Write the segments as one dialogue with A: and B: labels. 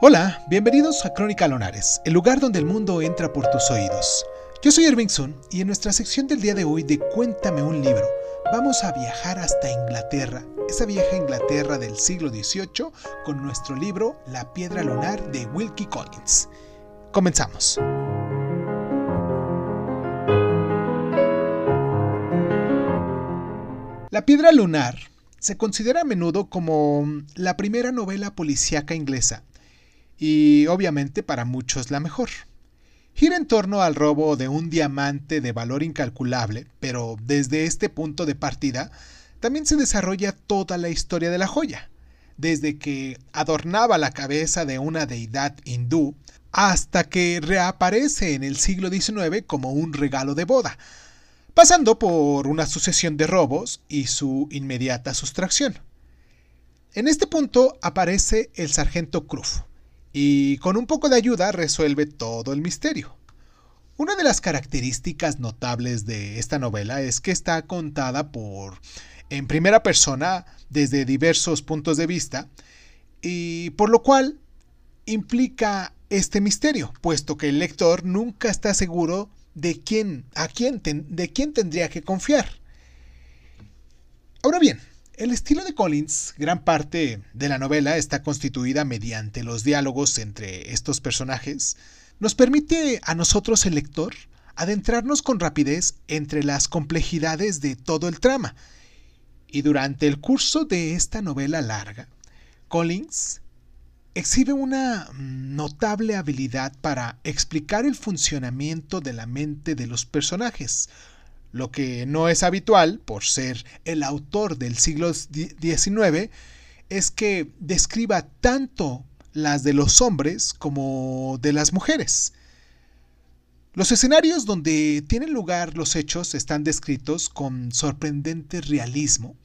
A: Hola, bienvenidos a Crónica Lonares, el lugar donde el mundo entra por tus oídos. Yo soy Irving Sun y en nuestra sección del día de hoy de Cuéntame un libro, vamos a viajar hasta Inglaterra, esa vieja Inglaterra del siglo XVIII, con nuestro libro La piedra lunar de Wilkie Collins. Comenzamos. La piedra lunar se considera a menudo como la primera novela policíaca inglesa y obviamente para muchos la mejor. Gira en torno al robo de un diamante de valor incalculable, pero desde este punto de partida también se desarrolla toda la historia de la joya, desde que adornaba la cabeza de una deidad hindú hasta que reaparece en el siglo XIX como un regalo de boda, pasando por una sucesión de robos y su inmediata sustracción. En este punto aparece el sargento Kruf, y con un poco de ayuda resuelve todo el misterio. Una de las características notables de esta novela es que está contada por en primera persona desde diversos puntos de vista y por lo cual implica este misterio, puesto que el lector nunca está seguro de quién a quién de quién tendría que confiar. Ahora bien, el estilo de Collins, gran parte de la novela está constituida mediante los diálogos entre estos personajes, nos permite a nosotros el lector adentrarnos con rapidez entre las complejidades de todo el trama. Y durante el curso de esta novela larga, Collins exhibe una notable habilidad para explicar el funcionamiento de la mente de los personajes, lo que no es habitual por ser el autor del siglo XIX es que describa tanto las de los hombres como de las mujeres. Los escenarios donde tienen lugar los hechos están descritos con sorprendente realismo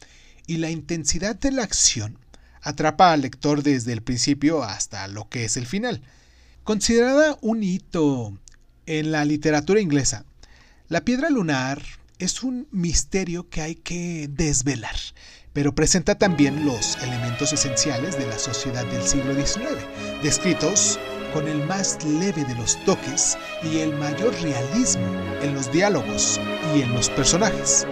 A: y la intensidad de la acción atrapa al lector desde el principio hasta lo que es el final. Considerada un hito en la literatura inglesa, la piedra lunar es un misterio que hay que desvelar, pero presenta también los elementos esenciales de la sociedad del siglo XIX, descritos con el más leve de los toques y el mayor realismo en los diálogos y en los personajes.